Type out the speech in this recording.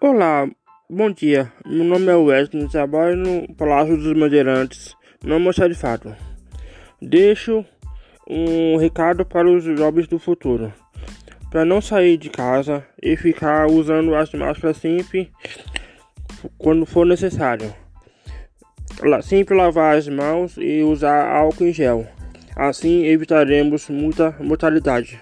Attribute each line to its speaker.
Speaker 1: Olá, bom dia. Meu nome é Wesley, trabalho no Palácio dos Bandeirantes, no fato. Deixo um recado para os jovens do futuro. Para não sair de casa e ficar usando as máscaras sempre quando for necessário. Sempre lavar as mãos e usar álcool em gel. Assim evitaremos muita mortalidade.